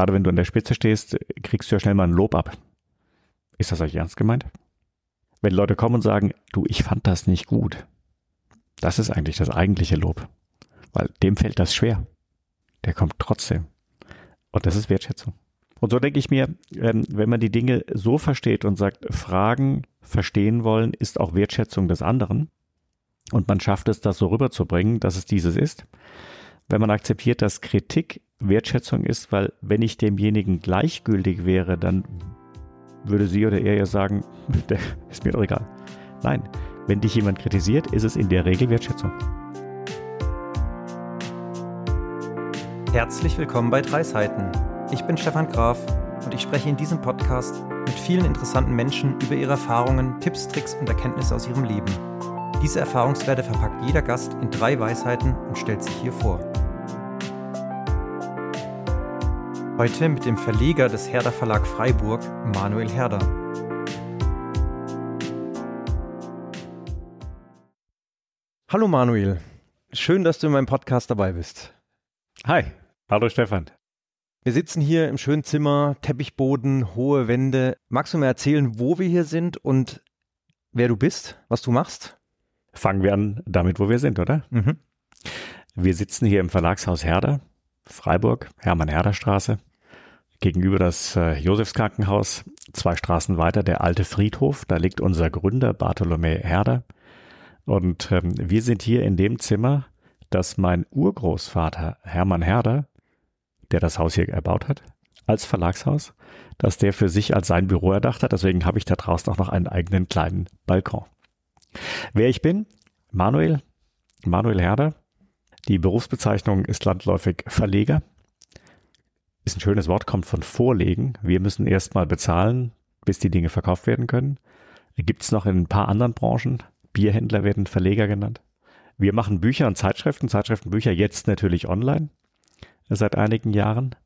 gerade wenn du an der Spitze stehst, kriegst du ja schnell mal ein Lob ab. Ist das euch ernst gemeint? Wenn Leute kommen und sagen, du, ich fand das nicht gut, das ist eigentlich das eigentliche Lob. Weil dem fällt das schwer. Der kommt trotzdem. Und das ist Wertschätzung. Und so denke ich mir, ähm, wenn man die Dinge so versteht und sagt, Fragen verstehen wollen, ist auch Wertschätzung des anderen. Und man schafft es, das so rüberzubringen, dass es dieses ist. Wenn man akzeptiert, dass Kritik Wertschätzung ist, weil wenn ich demjenigen gleichgültig wäre, dann würde sie oder er ja sagen, ist mir doch egal. Nein, wenn dich jemand kritisiert, ist es in der Regel Wertschätzung. Herzlich willkommen bei Drei Seiten. Ich bin Stefan Graf und ich spreche in diesem Podcast mit vielen interessanten Menschen über ihre Erfahrungen, Tipps, Tricks und Erkenntnisse aus ihrem Leben. Diese Erfahrungswerte verpackt jeder Gast in drei Weisheiten und stellt sich hier vor. Heute mit dem Verleger des Herder Verlag Freiburg, Manuel Herder. Hallo Manuel, schön, dass du in meinem Podcast dabei bist. Hi, hallo Stefan. Wir sitzen hier im schönen Zimmer, Teppichboden, hohe Wände. Magst du mir erzählen, wo wir hier sind und wer du bist, was du machst? Fangen wir an damit, wo wir sind, oder? Mhm. Wir sitzen hier im Verlagshaus Herder, Freiburg, Hermann-Herder-Straße. Gegenüber das äh, Josefskrankenhaus, zwei Straßen weiter der alte Friedhof. Da liegt unser Gründer Bartholomä Herder. Und ähm, wir sind hier in dem Zimmer, das mein Urgroßvater Hermann Herder der das Haus hier erbaut hat, als Verlagshaus, dass der für sich als sein Büro erdacht hat. Deswegen habe ich da draußen auch noch einen eigenen kleinen Balkon. Wer ich bin? Manuel, Manuel Herder. Die Berufsbezeichnung ist landläufig Verleger. Ist ein schönes Wort, kommt von Vorlegen. Wir müssen erstmal bezahlen, bis die Dinge verkauft werden können. Gibt es noch in ein paar anderen Branchen. Bierhändler werden Verleger genannt. Wir machen Bücher und Zeitschriften, Zeitschriftenbücher jetzt natürlich online seit einigen Jahren.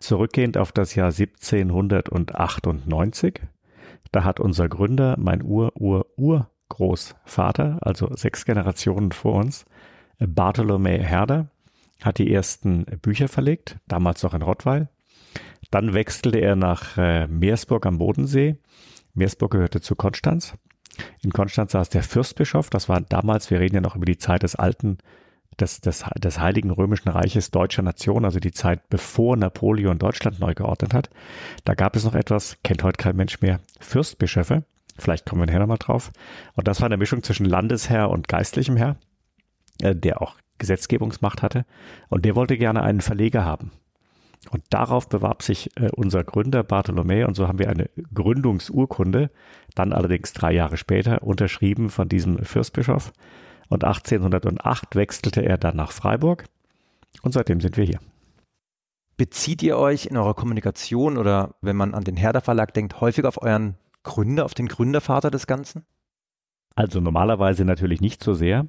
Zurückgehend auf das Jahr 1798. Da hat unser Gründer, mein Ur-Ur-Urgroßvater, also sechs Generationen vor uns, Bartholomew Herder, hat die ersten Bücher verlegt, damals noch in Rottweil. Dann wechselte er nach äh, Meersburg am Bodensee. Meersburg gehörte zu Konstanz. In Konstanz saß der Fürstbischof, das war damals, wir reden ja noch über die Zeit des alten des, des, des Heiligen Römischen Reiches deutscher Nation, also die Zeit bevor Napoleon Deutschland neu geordnet hat. Da gab es noch etwas, kennt heute kein Mensch mehr, Fürstbischöfe. Vielleicht kommen wir nachher nochmal drauf. Und das war eine Mischung zwischen Landesherr und geistlichem Herr, äh, der auch Gesetzgebungsmacht hatte. Und der wollte gerne einen Verleger haben. Und darauf bewarb sich äh, unser Gründer Bartholomew und so haben wir eine Gründungsurkunde, dann allerdings drei Jahre später unterschrieben von diesem Fürstbischof und 1808 wechselte er dann nach Freiburg und seitdem sind wir hier. Bezieht ihr euch in eurer Kommunikation oder wenn man an den Herder Verlag denkt, häufig auf euren Gründer, auf den Gründervater des Ganzen? Also normalerweise natürlich nicht so sehr,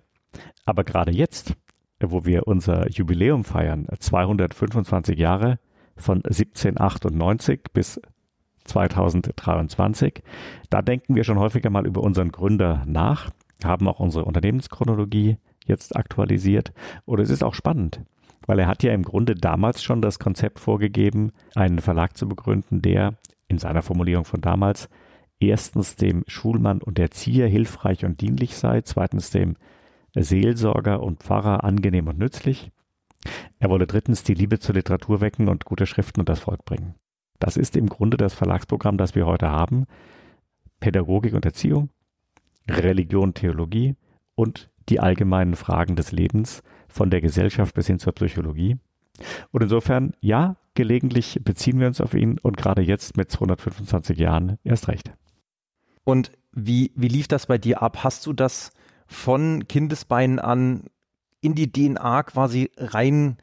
aber gerade jetzt, wo wir unser Jubiläum feiern, 225 Jahre von 1798 bis 2023, da denken wir schon häufiger mal über unseren Gründer nach haben auch unsere Unternehmenschronologie jetzt aktualisiert. Oder es ist auch spannend, weil er hat ja im Grunde damals schon das Konzept vorgegeben, einen Verlag zu begründen, der in seiner Formulierung von damals erstens dem Schulmann und Erzieher hilfreich und dienlich sei, zweitens dem Seelsorger und Pfarrer angenehm und nützlich. Er wolle drittens die Liebe zur Literatur wecken und gute Schriften und das Volk bringen. Das ist im Grunde das Verlagsprogramm, das wir heute haben. Pädagogik und Erziehung, Religion, Theologie und die allgemeinen Fragen des Lebens von der Gesellschaft bis hin zur Psychologie. Und insofern, ja, gelegentlich beziehen wir uns auf ihn und gerade jetzt mit 225 Jahren erst recht. Und wie, wie lief das bei dir ab? Hast du das von Kindesbeinen an in die DNA quasi rein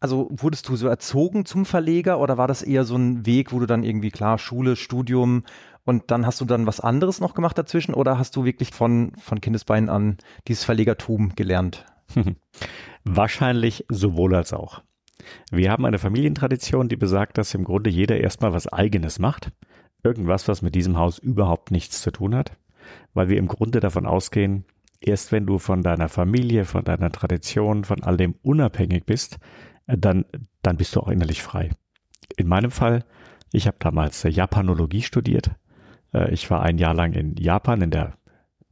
also wurdest du so erzogen zum Verleger oder war das eher so ein Weg, wo du dann irgendwie klar Schule, Studium und dann hast du dann was anderes noch gemacht dazwischen oder hast du wirklich von, von Kindesbeinen an dieses Verlegertum gelernt? Wahrscheinlich sowohl als auch. Wir haben eine Familientradition, die besagt, dass im Grunde jeder erstmal was eigenes macht. Irgendwas, was mit diesem Haus überhaupt nichts zu tun hat, weil wir im Grunde davon ausgehen, erst wenn du von deiner Familie, von deiner Tradition, von all dem unabhängig bist, dann, dann bist du auch innerlich frei. In meinem Fall, ich habe damals Japanologie studiert. Äh, ich war ein Jahr lang in Japan, in der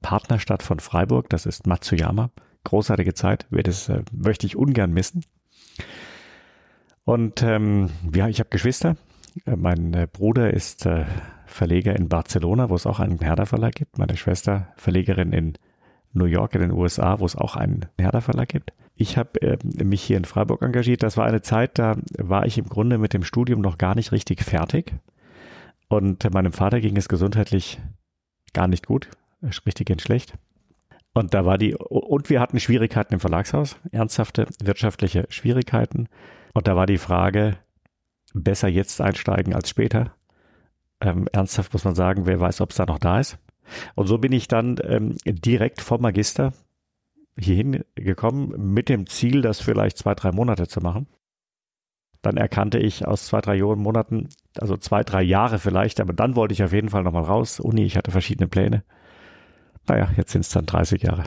Partnerstadt von Freiburg, das ist Matsuyama. Großartige Zeit, das äh, möchte ich ungern missen. Und ähm, ja, ich habe Geschwister. Äh, mein äh, Bruder ist äh, Verleger in Barcelona, wo es auch einen Herder Verlag gibt. Meine Schwester Verlegerin in New York in den USA, wo es auch einen Herder Verlag gibt. Ich habe äh, mich hier in Freiburg engagiert. Das war eine Zeit, da war ich im Grunde mit dem Studium noch gar nicht richtig fertig. Und meinem Vater ging es gesundheitlich gar nicht gut, richtig in schlecht. Und da war die, und wir hatten Schwierigkeiten im Verlagshaus, ernsthafte wirtschaftliche Schwierigkeiten. Und da war die Frage, besser jetzt einsteigen als später. Ähm, ernsthaft muss man sagen, wer weiß, ob es da noch da ist. Und so bin ich dann ähm, direkt vom Magister hierhin gekommen mit dem Ziel, das vielleicht zwei, drei Monate zu machen. Dann erkannte ich aus zwei, drei Monaten, also zwei, drei Jahre vielleicht, aber dann wollte ich auf jeden Fall nochmal raus. Uni, ich hatte verschiedene Pläne. Naja, jetzt sind es dann 30 Jahre.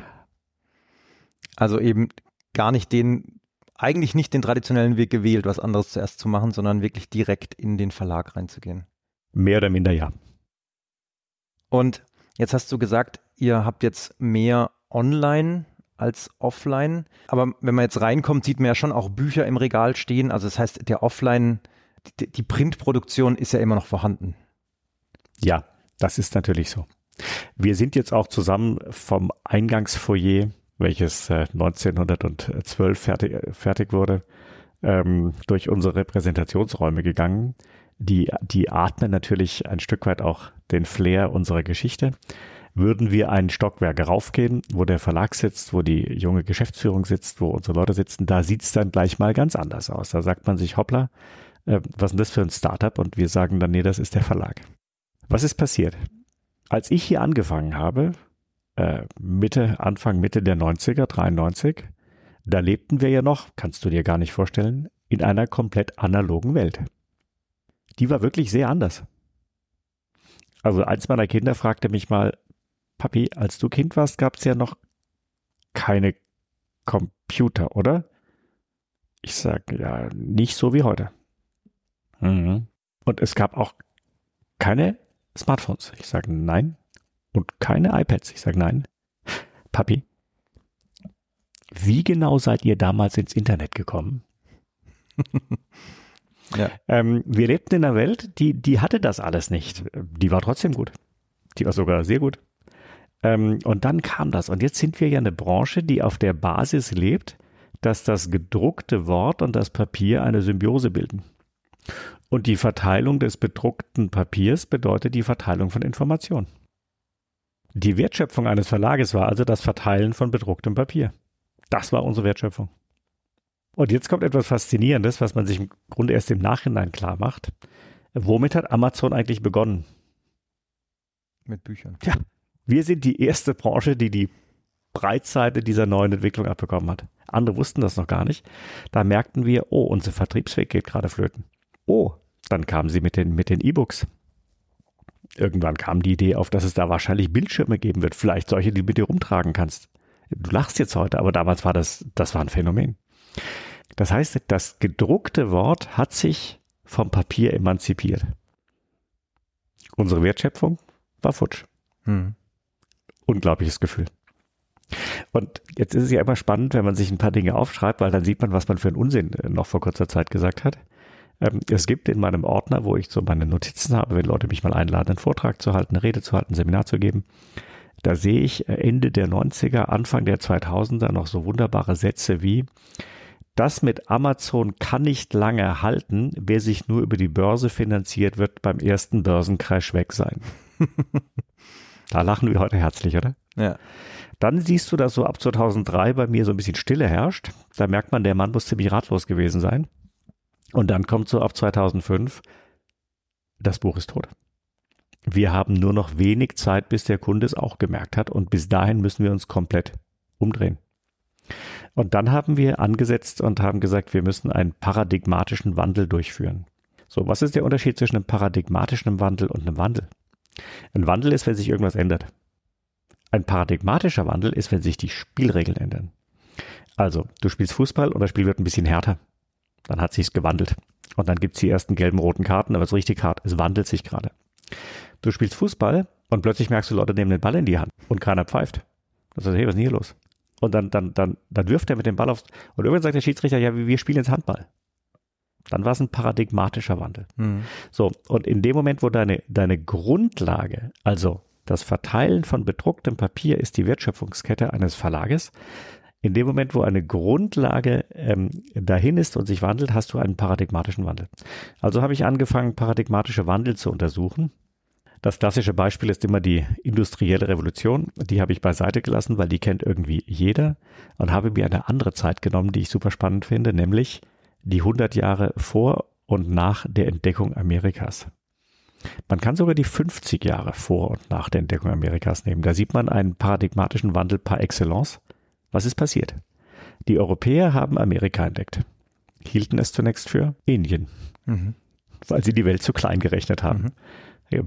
Also eben gar nicht den, eigentlich nicht den traditionellen Weg gewählt, was anderes zuerst zu machen, sondern wirklich direkt in den Verlag reinzugehen. Mehr oder minder ja. Und jetzt hast du gesagt, ihr habt jetzt mehr online als offline. Aber wenn man jetzt reinkommt, sieht man ja schon auch Bücher im Regal stehen. Also das heißt, der Offline, die, die Printproduktion ist ja immer noch vorhanden. Ja, das ist natürlich so. Wir sind jetzt auch zusammen vom Eingangsfoyer, welches äh, 1912 fertig, fertig wurde, ähm, durch unsere Repräsentationsräume gegangen. Die, die atmen natürlich ein Stück weit auch den Flair unserer Geschichte. Würden wir ein Stockwerk raufgehen, wo der Verlag sitzt, wo die junge Geschäftsführung sitzt, wo unsere Leute sitzen, da sieht's dann gleich mal ganz anders aus. Da sagt man sich, hoppla, äh, was ist das für ein Startup? Und wir sagen dann, nee, das ist der Verlag. Was ist passiert? Als ich hier angefangen habe, äh, Mitte, Anfang, Mitte der 90er, 93, da lebten wir ja noch, kannst du dir gar nicht vorstellen, in einer komplett analogen Welt. Die war wirklich sehr anders. Also eins meiner Kinder fragte mich mal, Papi, als du Kind warst, gab es ja noch keine Computer, oder? Ich sage, ja, nicht so wie heute. Mhm. Und es gab auch keine Smartphones. Ich sage nein. Und keine iPads. Ich sage nein. Papi, wie genau seid ihr damals ins Internet gekommen? ja. ähm, wir lebten in einer Welt, die, die hatte das alles nicht. Die war trotzdem gut. Die war sogar sehr gut. Ähm, und dann kam das. Und jetzt sind wir ja eine Branche, die auf der Basis lebt, dass das gedruckte Wort und das Papier eine Symbiose bilden. Und die Verteilung des bedruckten Papiers bedeutet die Verteilung von Informationen. Die Wertschöpfung eines Verlages war also das Verteilen von bedrucktem Papier. Das war unsere Wertschöpfung. Und jetzt kommt etwas Faszinierendes, was man sich im Grunde erst im Nachhinein klar macht. Womit hat Amazon eigentlich begonnen? Mit Büchern. Ja, wir sind die erste Branche, die die Breitseite dieser neuen Entwicklung abbekommen hat. Andere wussten das noch gar nicht. Da merkten wir, oh, unser Vertriebsweg geht gerade flöten. Oh, dann kamen sie mit den mit den E-Books. Irgendwann kam die Idee auf, dass es da wahrscheinlich Bildschirme geben wird, vielleicht solche, die du mit dir rumtragen kannst. Du lachst jetzt heute, aber damals war das, das war ein Phänomen. Das heißt, das gedruckte Wort hat sich vom Papier emanzipiert. Unsere Wertschöpfung war futsch. Hm unglaubliches Gefühl. Und jetzt ist es ja immer spannend, wenn man sich ein paar Dinge aufschreibt, weil dann sieht man, was man für einen Unsinn äh, noch vor kurzer Zeit gesagt hat. Ähm, es gibt in meinem Ordner, wo ich so meine Notizen habe, wenn Leute mich mal einladen, einen Vortrag zu halten, eine Rede zu halten, ein Seminar zu geben, da sehe ich Ende der 90er, Anfang der 2000er noch so wunderbare Sätze wie, das mit Amazon kann nicht lange halten, wer sich nur über die Börse finanziert, wird beim ersten Börsencrash weg sein. Da lachen wir heute herzlich, oder? Ja. Dann siehst du, dass so ab 2003 bei mir so ein bisschen Stille herrscht. Da merkt man, der Mann muss ziemlich ratlos gewesen sein. Und dann kommt so ab 2005, das Buch ist tot. Wir haben nur noch wenig Zeit, bis der Kunde es auch gemerkt hat. Und bis dahin müssen wir uns komplett umdrehen. Und dann haben wir angesetzt und haben gesagt, wir müssen einen paradigmatischen Wandel durchführen. So, was ist der Unterschied zwischen einem paradigmatischen Wandel und einem Wandel? Ein Wandel ist, wenn sich irgendwas ändert. Ein paradigmatischer Wandel ist, wenn sich die Spielregeln ändern. Also, du spielst Fußball und das Spiel wird ein bisschen härter. Dann hat sich's gewandelt. Und dann gibt's die ersten gelben, roten Karten, aber es ist richtig hart. Es wandelt sich gerade. Du spielst Fußball und plötzlich merkst du, Leute nehmen den Ball in die Hand und keiner pfeift. Du sagst, hey, was ist denn hier los? Und dann, dann, dann, dann wirft er mit dem Ball aufs, und irgendwann sagt der Schiedsrichter, ja, wir spielen jetzt Handball. Dann war es ein paradigmatischer Wandel. Mhm. So, und in dem Moment, wo deine, deine Grundlage, also das Verteilen von bedrucktem Papier ist die Wertschöpfungskette eines Verlages, in dem Moment, wo eine Grundlage ähm, dahin ist und sich wandelt, hast du einen paradigmatischen Wandel. Also habe ich angefangen, paradigmatische Wandel zu untersuchen. Das klassische Beispiel ist immer die industrielle Revolution. Die habe ich beiseite gelassen, weil die kennt irgendwie jeder und habe mir eine andere Zeit genommen, die ich super spannend finde, nämlich die 100 Jahre vor und nach der Entdeckung Amerikas. Man kann sogar die 50 Jahre vor und nach der Entdeckung Amerikas nehmen. Da sieht man einen paradigmatischen Wandel par excellence. Was ist passiert? Die Europäer haben Amerika entdeckt, hielten es zunächst für Indien, mhm. weil sie die Welt zu klein gerechnet haben. Mhm.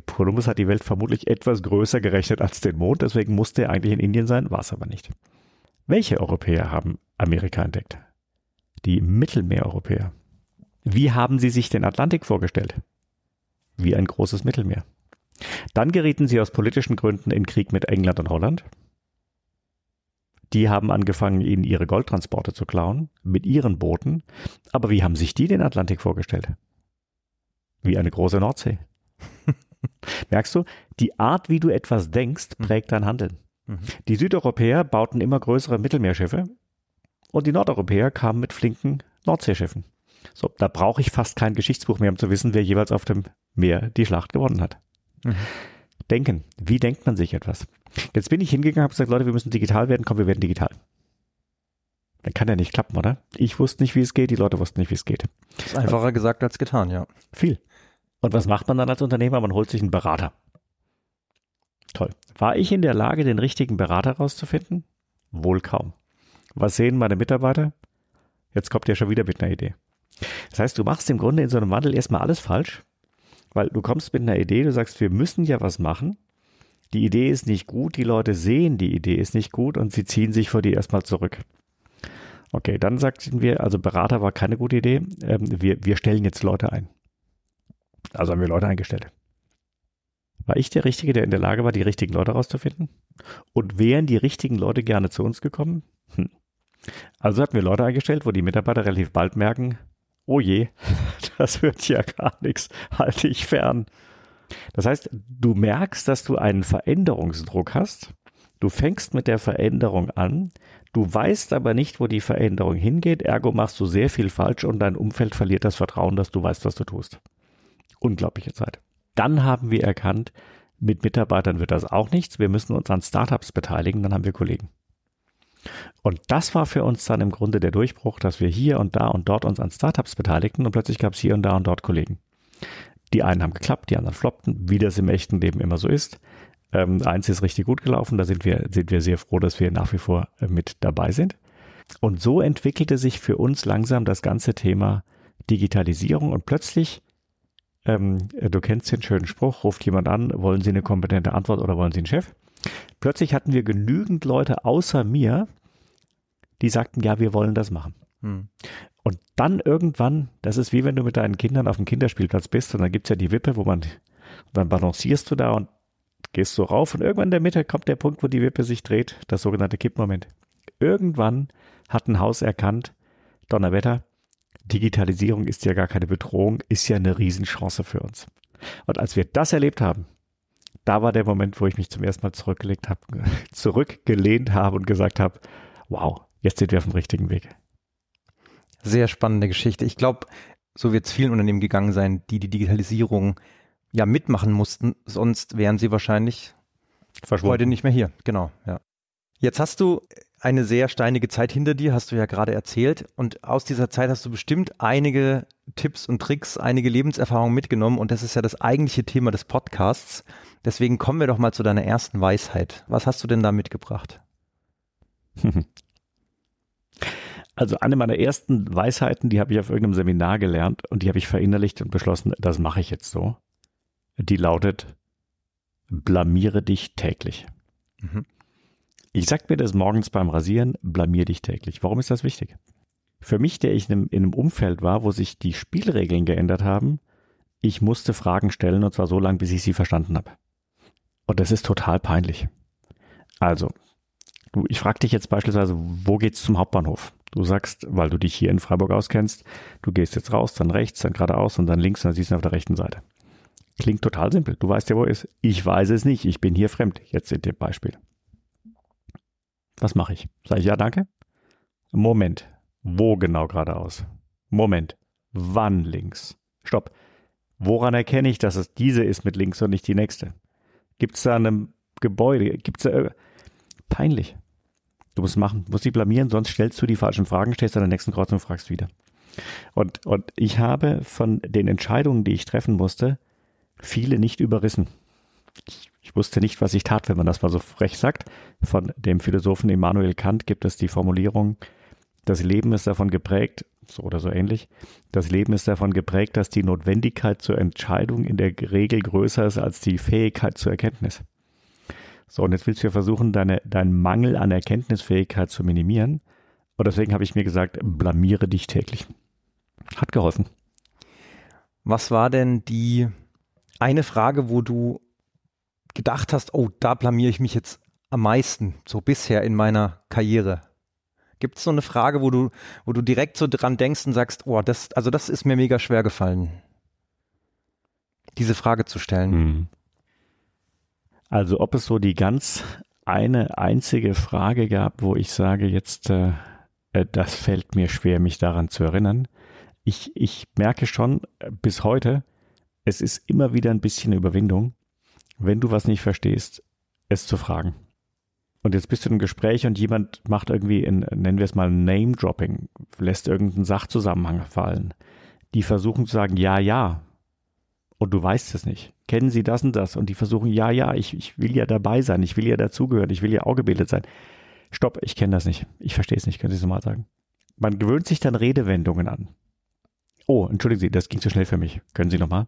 Columbus hat die Welt vermutlich etwas größer gerechnet als den Mond, deswegen musste er eigentlich in Indien sein, war es aber nicht. Welche Europäer haben Amerika entdeckt? Die Mittelmeereuropäer. Wie haben sie sich den Atlantik vorgestellt? Wie ein großes Mittelmeer. Dann gerieten sie aus politischen Gründen in Krieg mit England und Holland. Die haben angefangen, ihnen ihre Goldtransporte zu klauen, mit ihren Booten. Aber wie haben sich die den Atlantik vorgestellt? Wie eine große Nordsee. Merkst du, die Art, wie du etwas denkst, hm. prägt dein Handeln. Mhm. Die Südeuropäer bauten immer größere Mittelmeerschiffe und die Nordeuropäer kamen mit flinken Nordseeschiffen. So, da brauche ich fast kein Geschichtsbuch mehr, um zu wissen, wer jeweils auf dem Meer die Schlacht gewonnen hat. Mhm. Denken. Wie denkt man sich etwas? Jetzt bin ich hingegangen und habe gesagt, Leute, wir müssen digital werden. Komm, wir werden digital. Dann kann ja nicht klappen, oder? Ich wusste nicht, wie es geht, die Leute wussten nicht, wie es geht. Das ist einfacher gesagt als getan, ja. Viel. Und was macht man dann als Unternehmer? Man holt sich einen Berater. Toll. War ich in der Lage, den richtigen Berater rauszufinden? Wohl kaum. Was sehen meine Mitarbeiter? Jetzt kommt ihr schon wieder mit einer Idee. Das heißt, du machst im Grunde in so einem Wandel erstmal alles falsch, weil du kommst mit einer Idee, du sagst, wir müssen ja was machen. Die Idee ist nicht gut, die Leute sehen, die Idee ist nicht gut und sie ziehen sich vor dir erstmal zurück. Okay, dann sagten wir, also Berater war keine gute Idee, ähm, wir, wir stellen jetzt Leute ein. Also haben wir Leute eingestellt. War ich der Richtige, der in der Lage war, die richtigen Leute rauszufinden? Und wären die richtigen Leute gerne zu uns gekommen? Hm. Also hatten wir Leute eingestellt, wo die Mitarbeiter relativ bald merken, oh je, das wird ja gar nichts, halte ich fern. Das heißt, du merkst, dass du einen Veränderungsdruck hast. Du fängst mit der Veränderung an. Du weißt aber nicht, wo die Veränderung hingeht. Ergo machst du sehr viel falsch und dein Umfeld verliert das Vertrauen, dass du weißt, was du tust. Unglaubliche Zeit. Dann haben wir erkannt, mit Mitarbeitern wird das auch nichts. Wir müssen uns an Startups beteiligen, dann haben wir Kollegen. Und das war für uns dann im Grunde der Durchbruch, dass wir hier und da und dort uns an Startups beteiligten und plötzlich gab es hier und da und dort Kollegen. Die einen haben geklappt, die anderen floppten, wie das im echten Leben immer so ist. Ähm, eins ist richtig gut gelaufen, da sind wir, sind wir sehr froh, dass wir nach wie vor äh, mit dabei sind. Und so entwickelte sich für uns langsam das ganze Thema Digitalisierung und plötzlich, ähm, du kennst den schönen Spruch, ruft jemand an, wollen Sie eine kompetente Antwort oder wollen Sie einen Chef? Plötzlich hatten wir genügend Leute außer mir, die sagten, ja, wir wollen das machen. Hm. Und dann irgendwann, das ist wie wenn du mit deinen Kindern auf dem Kinderspielplatz bist und dann gibt es ja die Wippe, wo man, dann balancierst du da und gehst so rauf und irgendwann in der Mitte kommt der Punkt, wo die Wippe sich dreht, das sogenannte Kippmoment. Irgendwann hat ein Haus erkannt, Donnerwetter, Digitalisierung ist ja gar keine Bedrohung, ist ja eine Riesenchance für uns. Und als wir das erlebt haben, da war der Moment, wo ich mich zum ersten Mal zurückgelegt habe, zurückgelehnt habe und gesagt habe, wow, jetzt sind wir auf dem richtigen Weg. Sehr spannende Geschichte. Ich glaube, so wird es vielen Unternehmen gegangen sein, die die Digitalisierung ja mitmachen mussten, sonst wären sie wahrscheinlich heute nicht mehr hier. Genau, ja. Jetzt hast du eine sehr steinige Zeit hinter dir, hast du ja gerade erzählt. Und aus dieser Zeit hast du bestimmt einige Tipps und Tricks, einige Lebenserfahrungen mitgenommen. Und das ist ja das eigentliche Thema des Podcasts. Deswegen kommen wir doch mal zu deiner ersten Weisheit. Was hast du denn da mitgebracht? Also eine meiner ersten Weisheiten, die habe ich auf irgendeinem Seminar gelernt und die habe ich verinnerlicht und beschlossen, das mache ich jetzt so. Die lautet, blamiere dich täglich. Mhm. Ich sag mir das morgens beim Rasieren, blamier dich täglich. Warum ist das wichtig? Für mich, der ich in einem, in einem Umfeld war, wo sich die Spielregeln geändert haben, ich musste Fragen stellen und zwar so lange, bis ich sie verstanden habe. Und das ist total peinlich. Also, ich frage dich jetzt beispielsweise, wo geht's zum Hauptbahnhof? Du sagst, weil du dich hier in Freiburg auskennst, du gehst jetzt raus, dann rechts, dann geradeaus und dann links und dann siehst du auf der rechten Seite. Klingt total simpel. Du weißt ja, wo er ist. Ich weiß es nicht. Ich bin hier fremd. Jetzt in dem Beispiel. Was mache ich? Sag ich ja, danke? Moment. Wo genau geradeaus? Moment. Wann links? Stopp. Woran erkenne ich, dass es diese ist mit links und nicht die nächste? Gibt es da ein Gebäude? Gibt es da. Peinlich. Du musst machen, musst dich blamieren, sonst stellst du die falschen Fragen, stehst an der nächsten Kreuzung und fragst wieder. Und, und ich habe von den Entscheidungen, die ich treffen musste, viele nicht überrissen. Ich, wusste nicht, was ich tat, wenn man das mal so frech sagt. Von dem Philosophen Immanuel Kant gibt es die Formulierung, das Leben ist davon geprägt, so oder so ähnlich, das Leben ist davon geprägt, dass die Notwendigkeit zur Entscheidung in der Regel größer ist als die Fähigkeit zur Erkenntnis. So, und jetzt willst du ja versuchen, deine, deinen Mangel an Erkenntnisfähigkeit zu minimieren. Und deswegen habe ich mir gesagt, blamiere dich täglich. Hat geholfen. Was war denn die eine Frage, wo du gedacht hast, oh, da blamiere ich mich jetzt am meisten, so bisher in meiner Karriere? Gibt es so eine Frage, wo du, wo du direkt so dran denkst und sagst, oh, das, also das ist mir mega schwer gefallen, diese Frage zu stellen? Hm. Also ob es so die ganz eine einzige Frage gab, wo ich sage, jetzt, äh, äh, das fällt mir schwer, mich daran zu erinnern. Ich, ich merke schon äh, bis heute, es ist immer wieder ein bisschen Überwindung, wenn du was nicht verstehst, es zu fragen. Und jetzt bist du im Gespräch und jemand macht irgendwie, in, nennen wir es mal Name-Dropping, lässt irgendeinen Sachzusammenhang fallen. Die versuchen zu sagen, ja, ja, und du weißt es nicht. Kennen Sie das und das? Und die versuchen, ja, ja, ich, ich will ja dabei sein, ich will ja dazugehören, ich will ja auch gebildet sein. Stopp, ich kenne das nicht. Ich verstehe es nicht, können Sie es nochmal sagen. Man gewöhnt sich dann Redewendungen an. Oh, entschuldigen Sie, das ging zu schnell für mich. Können Sie nochmal?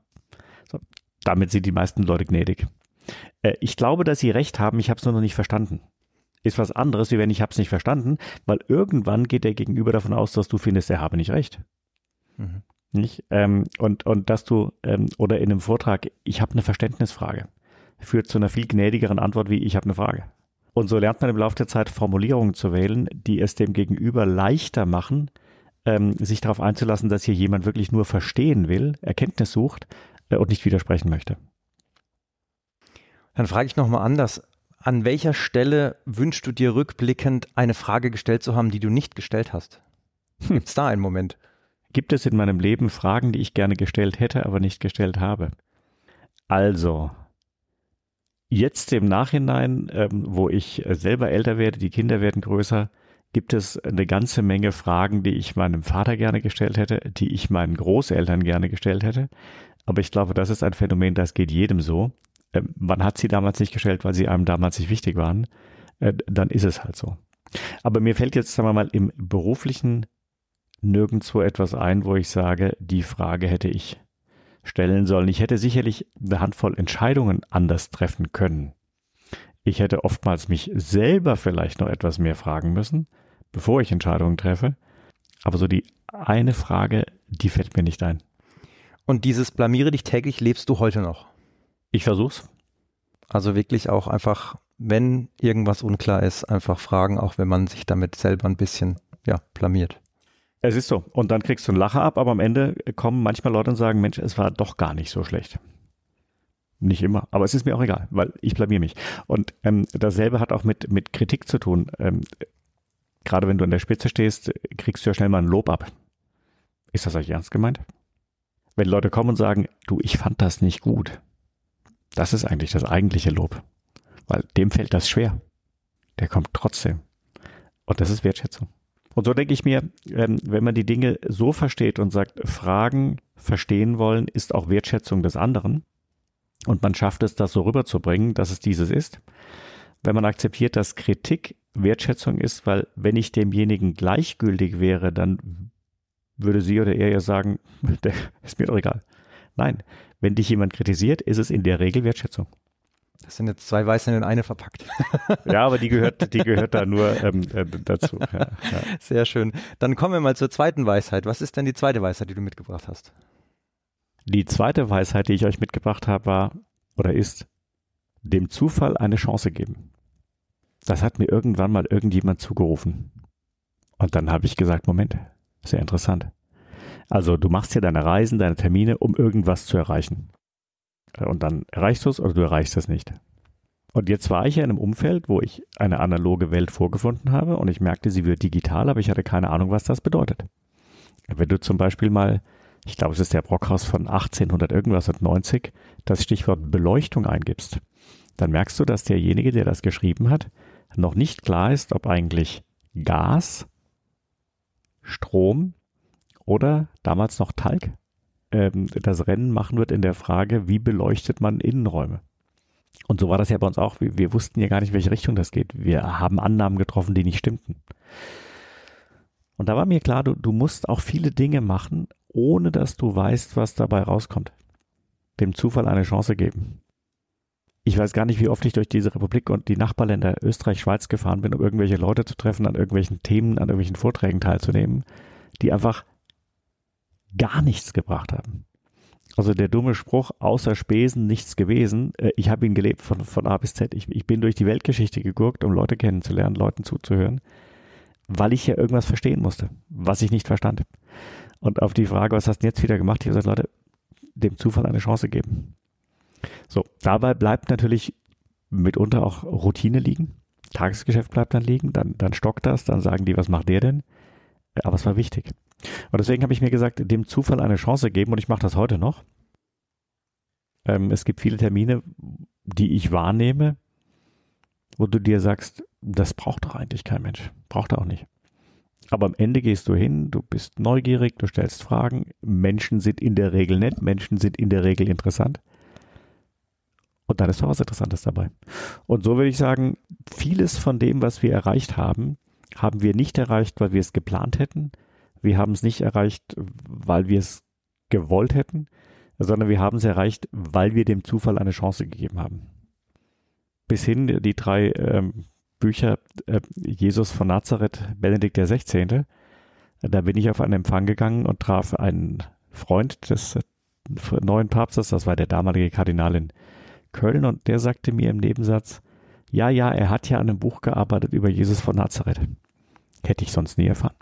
So, damit sind die meisten Leute gnädig. Äh, ich glaube, dass Sie recht haben, ich habe es nur noch nicht verstanden. Ist was anderes, wie wenn ich habe es nicht verstanden, weil irgendwann geht der Gegenüber davon aus, dass du findest, er habe nicht recht. Mhm. Nicht? Ähm, und, und dass du, ähm, oder in einem Vortrag, ich habe eine Verständnisfrage, führt zu einer viel gnädigeren Antwort wie ich habe eine Frage. Und so lernt man im Laufe der Zeit Formulierungen zu wählen, die es dem Gegenüber leichter machen, ähm, sich darauf einzulassen, dass hier jemand wirklich nur verstehen will, Erkenntnis sucht äh, und nicht widersprechen möchte. Dann frage ich nochmal anders. An welcher Stelle wünschst du dir rückblickend eine Frage gestellt zu haben, die du nicht gestellt hast? Hm. Gibt es da einen Moment? Gibt es in meinem Leben Fragen, die ich gerne gestellt hätte, aber nicht gestellt habe? Also, jetzt im Nachhinein, ähm, wo ich selber älter werde, die Kinder werden größer, gibt es eine ganze Menge Fragen, die ich meinem Vater gerne gestellt hätte, die ich meinen Großeltern gerne gestellt hätte. Aber ich glaube, das ist ein Phänomen, das geht jedem so. Man hat sie damals nicht gestellt, weil sie einem damals nicht wichtig waren. Äh, dann ist es halt so. Aber mir fällt jetzt, sagen wir mal, im beruflichen nirgendwo etwas ein, wo ich sage, die Frage hätte ich stellen sollen. Ich hätte sicherlich eine Handvoll Entscheidungen anders treffen können. Ich hätte oftmals mich selber vielleicht noch etwas mehr fragen müssen, bevor ich Entscheidungen treffe. Aber so die eine Frage, die fällt mir nicht ein. Und dieses blamiere dich täglich lebst du heute noch? Ich versuch's. Also wirklich auch einfach, wenn irgendwas unklar ist, einfach fragen, auch wenn man sich damit selber ein bisschen, ja, blamiert. Es ist so. Und dann kriegst du einen Lacher ab, aber am Ende kommen manchmal Leute und sagen, Mensch, es war doch gar nicht so schlecht. Nicht immer, aber es ist mir auch egal, weil ich blamier mich. Und ähm, dasselbe hat auch mit, mit Kritik zu tun. Ähm, gerade wenn du an der Spitze stehst, kriegst du ja schnell mal ein Lob ab. Ist das euch ernst gemeint? Wenn Leute kommen und sagen, du, ich fand das nicht gut. Das ist eigentlich das eigentliche Lob. Weil dem fällt das schwer. Der kommt trotzdem. Und das ist Wertschätzung. Und so denke ich mir, ähm, wenn man die Dinge so versteht und sagt, Fragen verstehen wollen, ist auch Wertschätzung des anderen. Und man schafft es, das so rüberzubringen, dass es dieses ist. Wenn man akzeptiert, dass Kritik Wertschätzung ist, weil wenn ich demjenigen gleichgültig wäre, dann würde sie oder er ja sagen, ist mir doch egal. Nein, wenn dich jemand kritisiert, ist es in der Regel Wertschätzung. Das sind jetzt zwei Weiße in eine verpackt. ja, aber die gehört, die gehört da nur ähm, äh, dazu. Ja, ja. Sehr schön. Dann kommen wir mal zur zweiten Weisheit. Was ist denn die zweite Weisheit, die du mitgebracht hast? Die zweite Weisheit, die ich euch mitgebracht habe, war oder ist, dem Zufall eine Chance geben. Das hat mir irgendwann mal irgendjemand zugerufen. Und dann habe ich gesagt, Moment, sehr interessant. Also du machst ja deine Reisen, deine Termine, um irgendwas zu erreichen. Und dann erreichst du es oder du erreichst es nicht. Und jetzt war ich ja in einem Umfeld, wo ich eine analoge Welt vorgefunden habe und ich merkte, sie wird digital, aber ich hatte keine Ahnung, was das bedeutet. Wenn du zum Beispiel mal, ich glaube, es ist der Brockhaus von 1800 irgendwas und 90, das Stichwort Beleuchtung eingibst, dann merkst du, dass derjenige, der das geschrieben hat, noch nicht klar ist, ob eigentlich Gas, Strom oder damals noch Talg ähm, das Rennen machen wird in der Frage, wie beleuchtet man Innenräume. Und so war das ja bei uns auch. Wir, wir wussten ja gar nicht, welche Richtung das geht. Wir haben Annahmen getroffen, die nicht stimmten. Und da war mir klar, du, du musst auch viele Dinge machen, ohne dass du weißt, was dabei rauskommt. Dem Zufall eine Chance geben. Ich weiß gar nicht, wie oft ich durch diese Republik und die Nachbarländer Österreich, Schweiz gefahren bin, um irgendwelche Leute zu treffen, an irgendwelchen Themen, an irgendwelchen Vorträgen teilzunehmen, die einfach gar nichts gebracht haben. Also der dumme Spruch, außer Spesen nichts gewesen. Äh, ich habe ihn gelebt von, von A bis Z. Ich, ich bin durch die Weltgeschichte gegurkt, um Leute kennenzulernen, Leuten zuzuhören, weil ich ja irgendwas verstehen musste, was ich nicht verstand. Und auf die Frage, was hast du jetzt wieder gemacht? Ich habe gesagt, Leute, dem Zufall eine Chance geben. So, dabei bleibt natürlich mitunter auch Routine liegen. Tagesgeschäft bleibt dann liegen, dann, dann stockt das, dann sagen die, was macht der denn? Aber es war wichtig. Und deswegen habe ich mir gesagt, dem Zufall eine Chance geben und ich mache das heute noch. Ähm, es gibt viele Termine, die ich wahrnehme, wo du dir sagst, das braucht doch eigentlich kein Mensch. Braucht er auch nicht. Aber am Ende gehst du hin, du bist neugierig, du stellst Fragen. Menschen sind in der Regel nett, Menschen sind in der Regel interessant. Und dann ist doch was Interessantes dabei. Und so würde ich sagen, vieles von dem, was wir erreicht haben, haben wir nicht erreicht, weil wir es geplant hätten, wir haben es nicht erreicht, weil wir es gewollt hätten, sondern wir haben es erreicht, weil wir dem Zufall eine Chance gegeben haben. Bis hin die drei ähm, Bücher äh, Jesus von Nazareth, Benedikt XVI., da bin ich auf einen Empfang gegangen und traf einen Freund des äh, neuen Papstes, das war der damalige Kardinal in Köln, und der sagte mir im Nebensatz, ja, ja, er hat ja an einem Buch gearbeitet über Jesus von Nazareth. Hätte ich sonst nie erfahren.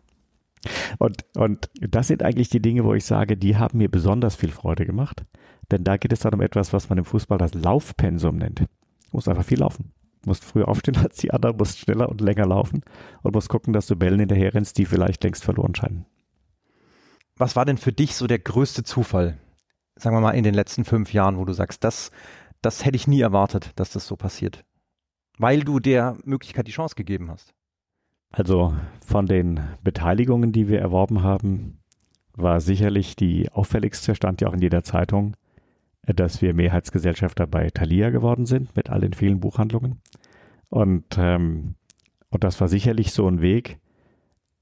Und, und das sind eigentlich die Dinge, wo ich sage, die haben mir besonders viel Freude gemacht. Denn da geht es dann um etwas, was man im Fußball das Laufpensum nennt. Du musst einfach viel laufen. Du musst früher aufstehen als die anderen, musst schneller und länger laufen und musst gucken, dass du Bällen hinterher rennst, die vielleicht längst verloren scheinen. Was war denn für dich so der größte Zufall? Sagen wir mal in den letzten fünf Jahren, wo du sagst, das, das hätte ich nie erwartet, dass das so passiert. Weil du der Möglichkeit die Chance gegeben hast. Also von den Beteiligungen, die wir erworben haben, war sicherlich die auffälligste, stand ja auch in jeder Zeitung, dass wir Mehrheitsgesellschafter bei Thalia geworden sind mit all den vielen Buchhandlungen. Und, ähm, und das war sicherlich so ein Weg,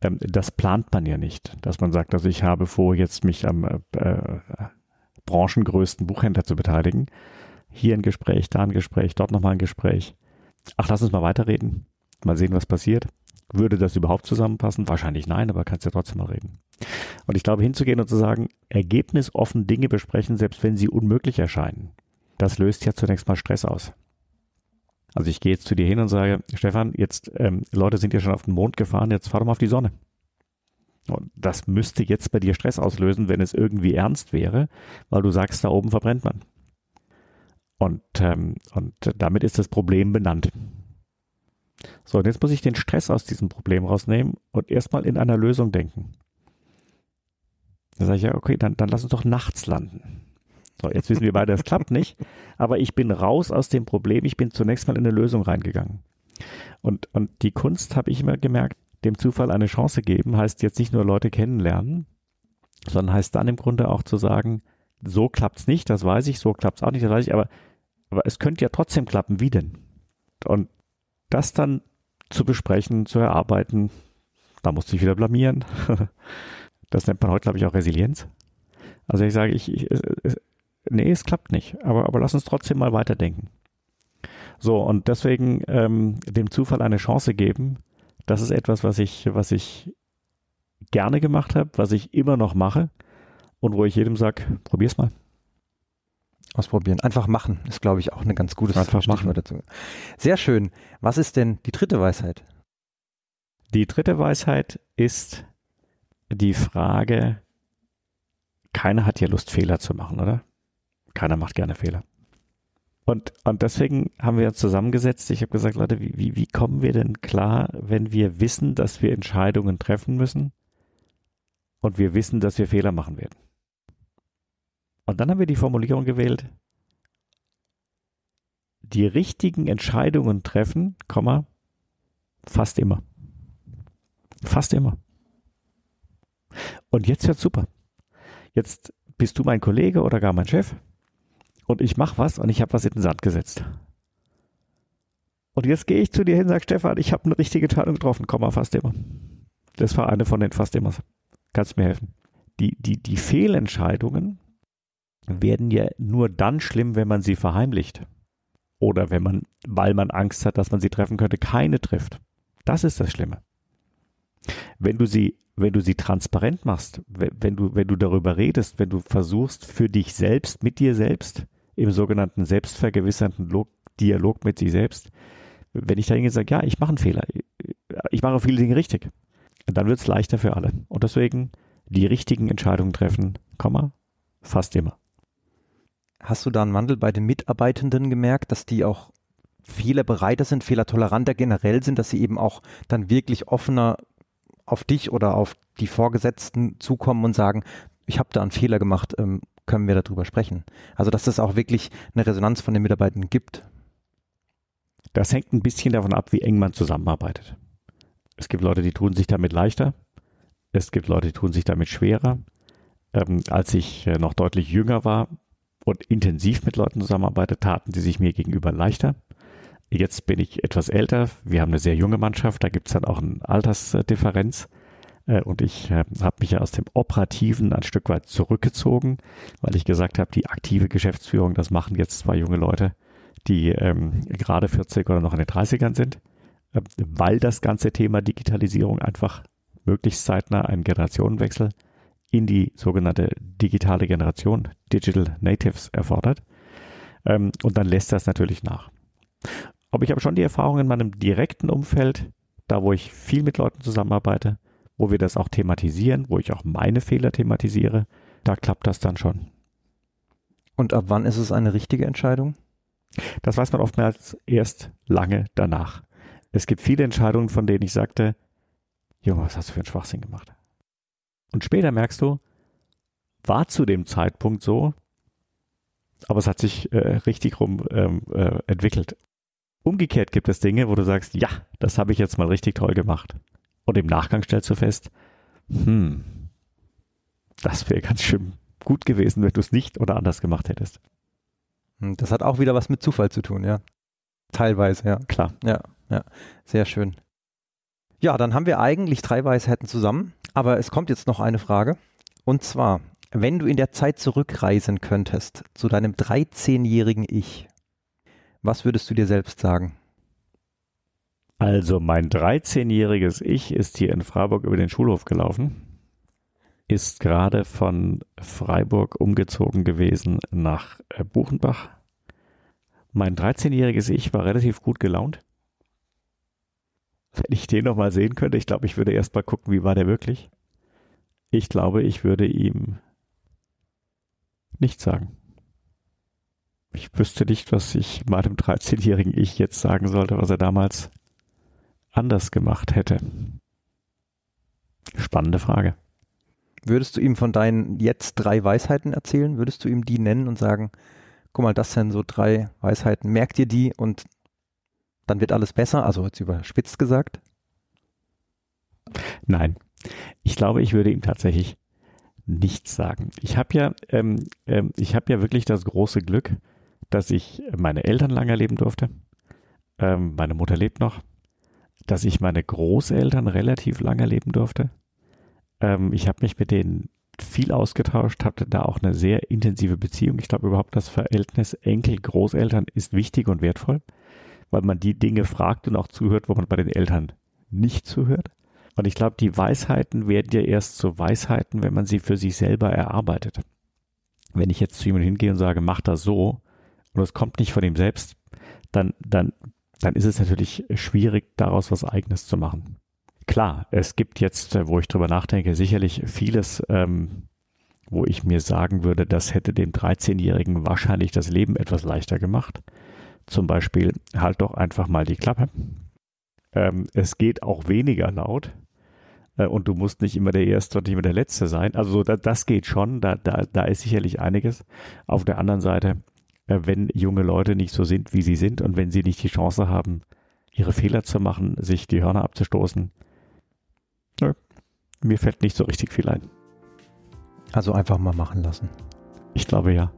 ähm, das plant man ja nicht, dass man sagt, also ich habe vor, jetzt mich am äh, branchengrößten Buchhändler zu beteiligen. Hier ein Gespräch, da ein Gespräch, dort nochmal ein Gespräch. Ach, lass uns mal weiterreden, mal sehen, was passiert. Würde das überhaupt zusammenpassen? Wahrscheinlich nein, aber kannst ja trotzdem mal reden. Und ich glaube, hinzugehen und zu sagen, ergebnisoffen Dinge besprechen, selbst wenn sie unmöglich erscheinen, das löst ja zunächst mal Stress aus. Also ich gehe jetzt zu dir hin und sage, Stefan, jetzt ähm, Leute sind ja schon auf den Mond gefahren, jetzt fahr doch mal auf die Sonne. Und das müsste jetzt bei dir Stress auslösen, wenn es irgendwie ernst wäre, weil du sagst, da oben verbrennt man. Und, ähm, und damit ist das Problem benannt. So, und jetzt muss ich den Stress aus diesem Problem rausnehmen und erstmal in einer Lösung denken. Dann sage ich ja, okay, dann, dann lass uns doch nachts landen. So, jetzt wissen wir beide, das klappt nicht, aber ich bin raus aus dem Problem, ich bin zunächst mal in eine Lösung reingegangen. Und, und die Kunst, habe ich immer gemerkt, dem Zufall eine Chance geben, heißt jetzt nicht nur Leute kennenlernen, sondern heißt dann im Grunde auch zu sagen, so klappt's nicht, das weiß ich, so klappt's auch nicht, das weiß ich, aber, aber es könnte ja trotzdem klappen, wie denn? Und das dann zu besprechen, zu erarbeiten. Da musste ich wieder blamieren. Das nennt man heute, glaube ich, auch Resilienz. Also ich sage, ich, ich nee, es klappt nicht, aber, aber lass uns trotzdem mal weiterdenken. So, und deswegen ähm, dem Zufall eine Chance geben, das ist etwas, was ich, was ich gerne gemacht habe, was ich immer noch mache und wo ich jedem sage, probier's mal. Ausprobieren. Einfach machen ist, glaube ich, auch eine ganz gute Einfach machen. dazu. Sehr schön. Was ist denn die dritte Weisheit? Die dritte Weisheit ist die Frage, keiner hat ja Lust, Fehler zu machen, oder? Keiner macht gerne Fehler. Und, und deswegen haben wir uns zusammengesetzt. Ich habe gesagt, Leute, wie, wie, wie kommen wir denn klar, wenn wir wissen, dass wir Entscheidungen treffen müssen und wir wissen, dass wir Fehler machen werden? Und dann haben wir die Formulierung gewählt, die richtigen Entscheidungen treffen, Komma, fast immer. Fast immer. Und jetzt wird's super. Jetzt bist du mein Kollege oder gar mein Chef und ich mache was und ich habe was in den Sand gesetzt. Und jetzt gehe ich zu dir hin und sage, Stefan, ich habe eine richtige Entscheidung getroffen, Komma, fast immer. Das war eine von den fast immer. Kannst mir helfen. Die, die, die Fehlentscheidungen werden ja nur dann schlimm, wenn man sie verheimlicht. Oder wenn man, weil man Angst hat, dass man sie treffen könnte, keine trifft. Das ist das Schlimme. Wenn du sie, wenn du sie transparent machst, wenn du, wenn du darüber redest, wenn du versuchst für dich selbst, mit dir selbst, im sogenannten selbstvergewissernden Dialog mit sich selbst, wenn ich da hingehe und sage, ja, ich mache einen Fehler, ich mache viele Dinge richtig, dann wird es leichter für alle. Und deswegen die richtigen Entscheidungen treffen, Komma, fast immer. Hast du da einen Wandel bei den Mitarbeitenden gemerkt, dass die auch fehlerbereiter sind, fehlertoleranter generell sind, dass sie eben auch dann wirklich offener auf dich oder auf die Vorgesetzten zukommen und sagen, ich habe da einen Fehler gemacht, ähm, können wir darüber sprechen. Also dass es auch wirklich eine Resonanz von den Mitarbeitern gibt. Das hängt ein bisschen davon ab, wie eng man zusammenarbeitet. Es gibt Leute, die tun sich damit leichter. Es gibt Leute, die tun sich damit schwerer. Ähm, als ich äh, noch deutlich jünger war und intensiv mit Leuten zusammenarbeite, taten sie sich mir gegenüber leichter. Jetzt bin ich etwas älter. Wir haben eine sehr junge Mannschaft. Da gibt es dann auch eine Altersdifferenz. Äh, und ich äh, habe mich ja aus dem Operativen ein Stück weit zurückgezogen, weil ich gesagt habe, die aktive Geschäftsführung, das machen jetzt zwei junge Leute, die ähm, gerade 40 oder noch in den 30ern sind, äh, weil das ganze Thema Digitalisierung einfach möglichst zeitnah einen Generationenwechsel in die sogenannte digitale Generation, Digital Natives, erfordert. Ähm, und dann lässt das natürlich nach. Aber ich habe schon die Erfahrung in meinem direkten Umfeld, da wo ich viel mit Leuten zusammenarbeite, wo wir das auch thematisieren, wo ich auch meine Fehler thematisiere, da klappt das dann schon. Und ab wann ist es eine richtige Entscheidung? Das weiß man oftmals erst lange danach. Es gibt viele Entscheidungen, von denen ich sagte, Junge, was hast du für einen Schwachsinn gemacht? Und später merkst du, war zu dem Zeitpunkt so, aber es hat sich äh, richtig rum ähm, äh, entwickelt. Umgekehrt gibt es Dinge, wo du sagst, ja, das habe ich jetzt mal richtig toll gemacht. Und im Nachgang stellst du fest, hm, das wäre ganz schön gut gewesen, wenn du es nicht oder anders gemacht hättest. Hm, das hat auch wieder was mit Zufall zu tun, ja. Teilweise, ja. Klar. Ja, ja. Sehr schön. Ja, dann haben wir eigentlich drei Weisheiten zusammen, aber es kommt jetzt noch eine Frage. Und zwar, wenn du in der Zeit zurückreisen könntest zu deinem 13-jährigen Ich, was würdest du dir selbst sagen? Also mein 13-jähriges Ich ist hier in Freiburg über den Schulhof gelaufen, ist gerade von Freiburg umgezogen gewesen nach äh, Buchenbach. Mein 13-jähriges Ich war relativ gut gelaunt. Wenn ich den nochmal sehen könnte, ich glaube, ich würde erst mal gucken, wie war der wirklich. Ich glaube, ich würde ihm nichts sagen. Ich wüsste nicht, was ich meinem 13-jährigen Ich jetzt sagen sollte, was er damals anders gemacht hätte? Spannende Frage. Würdest du ihm von deinen jetzt drei Weisheiten erzählen? Würdest du ihm die nennen und sagen, guck mal, das sind so drei Weisheiten, merk dir die und dann wird alles besser? Also jetzt überspitzt gesagt. Nein, ich glaube, ich würde ihm tatsächlich nichts sagen. Ich habe ja, ähm, ähm, ich habe ja wirklich das große Glück, dass ich meine Eltern lange leben durfte. Ähm, meine Mutter lebt noch dass ich meine Großeltern relativ lange leben durfte. Ähm, ich habe mich mit denen viel ausgetauscht, hatte da auch eine sehr intensive Beziehung. Ich glaube überhaupt, das Verhältnis Enkel-Großeltern ist wichtig und wertvoll. Weil man die Dinge fragt und auch zuhört, wo man bei den Eltern nicht zuhört. Und ich glaube, die Weisheiten werden ja erst zu Weisheiten, wenn man sie für sich selber erarbeitet. Wenn ich jetzt zu jemandem hingehe und sage, mach das so, und es kommt nicht von ihm selbst, dann, dann, dann ist es natürlich schwierig, daraus was Eigenes zu machen. Klar, es gibt jetzt, wo ich drüber nachdenke, sicherlich vieles, ähm, wo ich mir sagen würde, das hätte dem 13-Jährigen wahrscheinlich das Leben etwas leichter gemacht. Zum Beispiel, halt doch einfach mal die Klappe. Ähm, es geht auch weniger laut äh, und du musst nicht immer der Erste und nicht immer der Letzte sein. Also da, das geht schon, da, da, da ist sicherlich einiges. Auf der anderen Seite, äh, wenn junge Leute nicht so sind, wie sie sind und wenn sie nicht die Chance haben, ihre Fehler zu machen, sich die Hörner abzustoßen, nö, mir fällt nicht so richtig viel ein. Also einfach mal machen lassen. Ich glaube ja.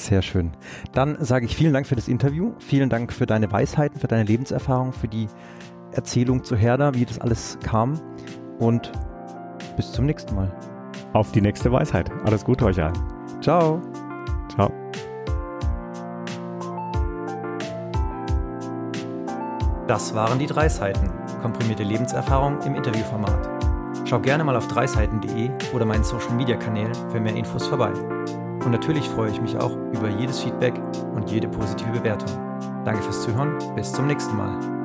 Sehr schön. Dann sage ich vielen Dank für das Interview. Vielen Dank für deine Weisheiten, für deine Lebenserfahrung, für die Erzählung zu Herder, wie das alles kam. Und bis zum nächsten Mal. Auf die nächste Weisheit. Alles Gute euch allen. Ciao. Ciao. Das waren die drei Seiten. Komprimierte Lebenserfahrung im Interviewformat. Schau gerne mal auf dreiseiten.de oder meinen Social Media Kanälen für mehr Infos vorbei. Und natürlich freue ich mich auch über jedes Feedback und jede positive Bewertung. Danke fürs Zuhören, bis zum nächsten Mal.